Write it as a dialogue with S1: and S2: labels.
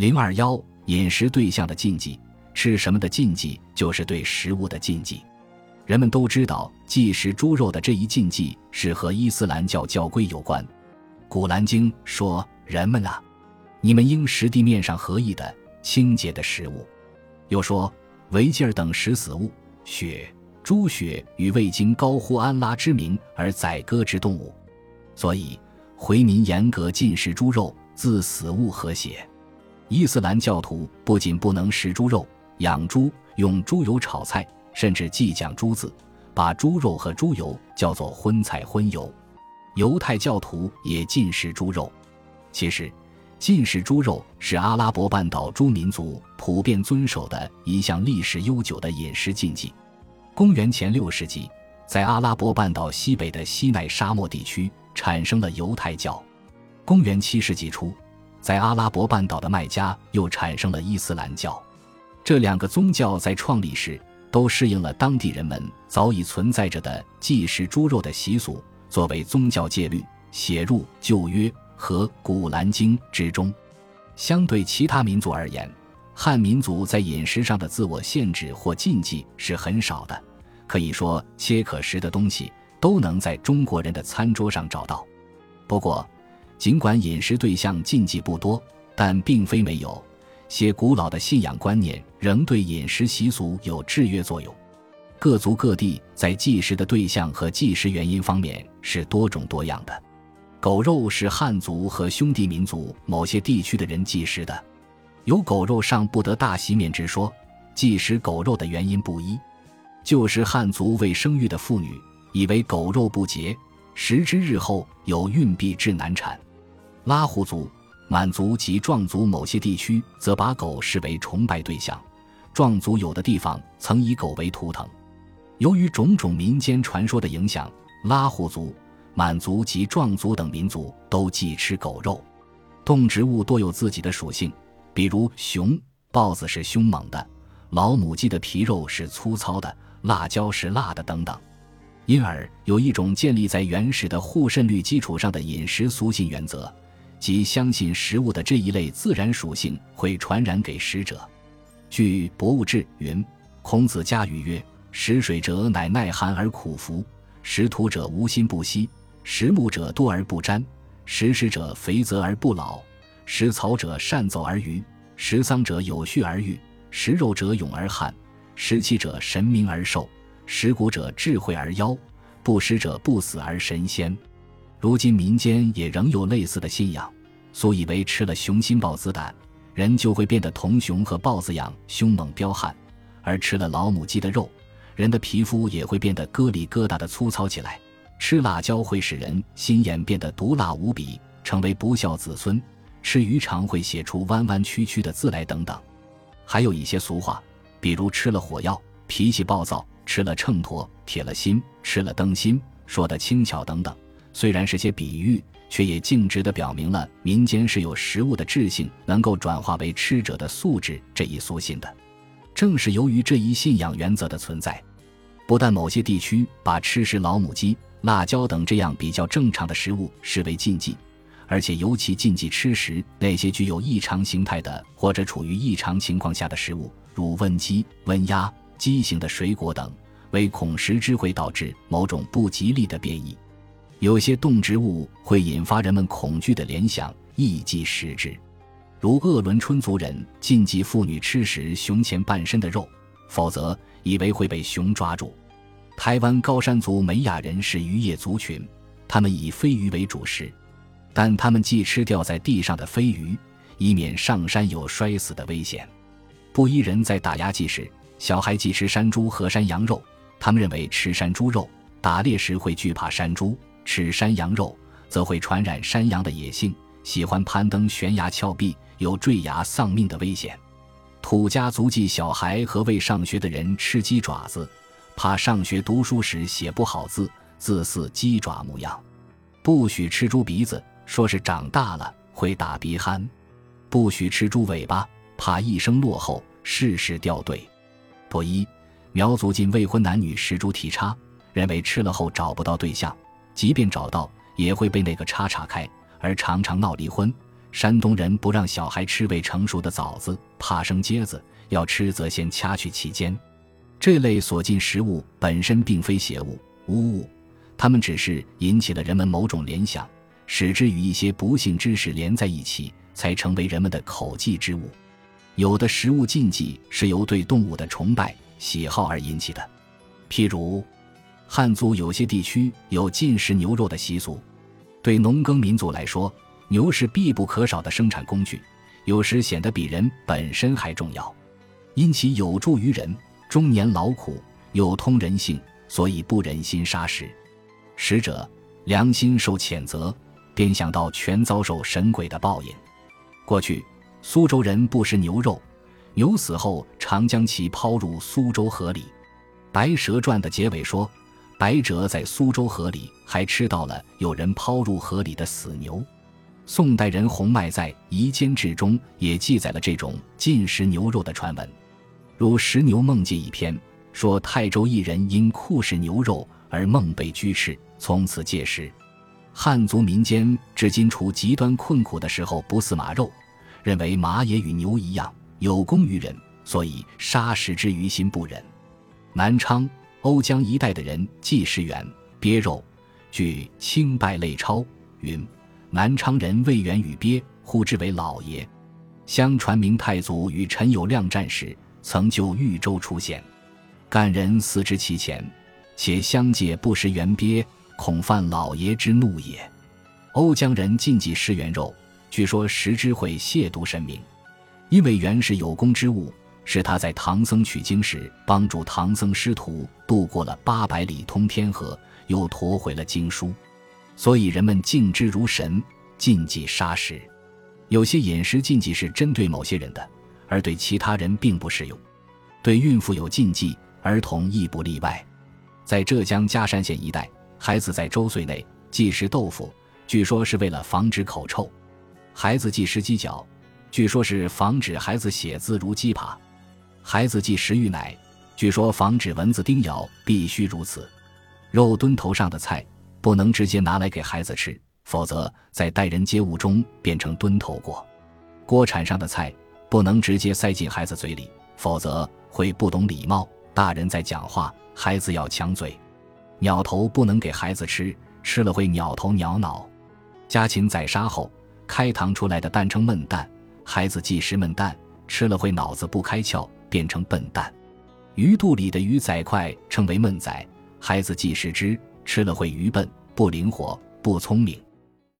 S1: 零二幺饮食对象的禁忌，吃什么的禁忌就是对食物的禁忌。人们都知道，忌食猪肉的这一禁忌是和伊斯兰教教规有关。古兰经说：“人们啊，你们应食地面上合意的清洁的食物。”又说：“违禁儿等食死物，血、猪血与未经高呼安拉之名而宰割之动物。”所以，回民严格禁食猪肉，自死物和血。伊斯兰教徒不仅不能食猪肉，养猪用猪油炒菜。甚至忌讲“猪”字，把猪肉和猪油叫做荤菜荤油。犹太教徒也禁食猪肉。其实，禁食猪肉是阿拉伯半岛诸民族普遍遵守的一项历史悠久的饮食禁忌。公元前六世纪，在阿拉伯半岛西北的西奈沙漠地区产生了犹太教。公元七世纪初，在阿拉伯半岛的麦加又产生了伊斯兰教。这两个宗教在创立时。都适应了当地人们早已存在着的忌食猪肉的习俗，作为宗教戒律写入旧约和古兰经之中。相对其他民族而言，汉民族在饮食上的自我限制或禁忌是很少的，可以说切可食的东西都能在中国人的餐桌上找到。不过，尽管饮食对象禁忌不多，但并非没有。些古老的信仰观念仍对饮食习俗有制约作用。各族各地在忌食的对象和忌食原因方面是多种多样的。狗肉是汉族和兄弟民族某些地区的人忌食的，有狗肉上不得大席面之说。忌食狗肉的原因不一，就是汉族未生育的妇女以为狗肉不洁，食之日后有孕必致难产。拉祜族。满族及壮族某些地区则把狗视为崇拜对象，壮族有的地方曾以狗为图腾。由于种种民间传说的影响，拉祜族、满族及壮族等民族都忌吃狗肉。动植物多有自己的属性，比如熊、豹子是凶猛的，老母鸡的皮肉是粗糙的，辣椒是辣的等等。因而有一种建立在原始的互渗律基础上的饮食俗信原则。即相信食物的这一类自然属性会传染给食者。据《博物志》云：“孔子家语曰：‘食水者乃耐寒而苦服，食土者无心不息，食木者多而不沾，食食者肥泽而不老，食草者善走而愚，食桑者有序而愈，食肉者勇而悍，食气者神明而寿，食骨者智慧而妖，不食者不死而神仙。’”如今民间也仍有类似的信仰，素以为吃了雄心豹子胆，人就会变得同熊和豹子样凶猛彪悍；而吃了老母鸡的肉，人的皮肤也会变得疙里疙瘩的粗糙起来。吃辣椒会使人心眼变得毒辣无比，成为不孝子孙；吃鱼肠会写出弯弯曲曲的字来，等等。还有一些俗话，比如吃了火药脾气暴躁，吃了秤砣铁了心，吃了灯芯说的轻巧等等。虽然是些比喻，却也径直地表明了民间是有食物的智性能够转化为吃者的素质这一俗信的。正是由于这一信仰原则的存在，不但某些地区把吃食老母鸡、辣椒等这样比较正常的食物视为禁忌，而且尤其禁忌吃食那些具有异常形态的或者处于异常情况下的食物，如温鸡、温鸭、畸形的水果等，为恐食之会导致某种不吉利的变异。有些动植物会引发人们恐惧的联想，易忌食之，如鄂伦春族人禁忌妇女吃食熊前半身的肉，否则以为会被熊抓住。台湾高山族美雅人是渔业族群，他们以飞鱼为主食，但他们忌吃掉在地上的飞鱼，以免上山有摔死的危险。布依人在打牙祭时，小孩忌吃山猪和山羊肉，他们认为吃山猪肉打猎时会惧怕山猪。吃山羊肉，则会传染山羊的野性，喜欢攀登悬崖峭壁，有坠崖丧命的危险。土家族忌小孩和未上学的人吃鸡爪子，怕上学读书时写不好字，字似鸡爪模样。不许吃猪鼻子，说是长大了会打鼻鼾。不许吃猪尾巴，怕一生落后，事事掉队。不一，苗族禁未婚男女食猪蹄叉，认为吃了后找不到对象。即便找到，也会被那个叉叉开，而常常闹离婚。山东人不让小孩吃未成熟的枣子，怕生疖子，要吃则先掐去其尖。这类所进食物本身并非邪物、污物，它们只是引起了人们某种联想，使之与一些不幸之事连在一起，才成为人们的口忌之物。有的食物禁忌是由对动物的崇拜喜好而引起的，譬如汉族有些地区有禁食牛肉的习俗。对农耕民族来说，牛是必不可少的生产工具，有时显得比人本身还重要，因其有助于人。中年劳苦，有通人性，所以不忍心杀食。食者良心受谴责，便想到全遭受神鬼的报应。过去苏州人不食牛肉，牛死后常将其抛入苏州河里。《白蛇传》的结尾说，白哲在苏州河里还吃到了有人抛入河里的死牛。宋代人洪迈在《夷坚志》中也记载了这种禁食牛肉的传闻。如《食牛梦记》一篇说，泰州一人因酷食牛肉而梦被拘斥，从此戒食。汉族民间至今除极端困苦的时候不饲马肉，认为马也与牛一样有功于人，所以杀食之于心不忍。南昌、瓯江一带的人忌食猿鳖肉。据《清拜类钞》云，南昌人谓猿与鳖，呼之为老爷。相传明太祖与陈友谅战时。曾就豫州出现，干人思之其前，且相借不食圆鳖，恐犯老爷之怒也。瓯江人禁忌食猿肉，据说食之会亵渎神明，因为猿是有功之物，是他在唐僧取经时帮助唐僧师徒渡过了八百里通天河，又驮回了经书，所以人们敬之如神，禁忌杀食。有些饮食禁忌是针对某些人的。而对其他人并不适用，对孕妇有禁忌，儿童亦不例外。在浙江嘉山县一带，孩子在周岁内忌食豆腐，据说是为了防止口臭；孩子忌食鸡脚，据说是防止孩子写字如鸡爬；孩子忌食玉奶，据说防止蚊子叮咬，必须如此。肉墩头上的菜不能直接拿来给孩子吃，否则在待人接物中变成墩头锅；锅铲上的菜。不能直接塞进孩子嘴里，否则会不懂礼貌。大人在讲话，孩子要抢嘴。鸟头不能给孩子吃，吃了会鸟头鸟脑。家禽宰杀后，开膛出来的蛋称闷蛋，孩子忌食闷蛋，吃了会脑子不开窍，变成笨蛋。鱼肚里的鱼仔块称为闷仔，孩子忌食之，吃了会愚笨、不灵活、不聪明。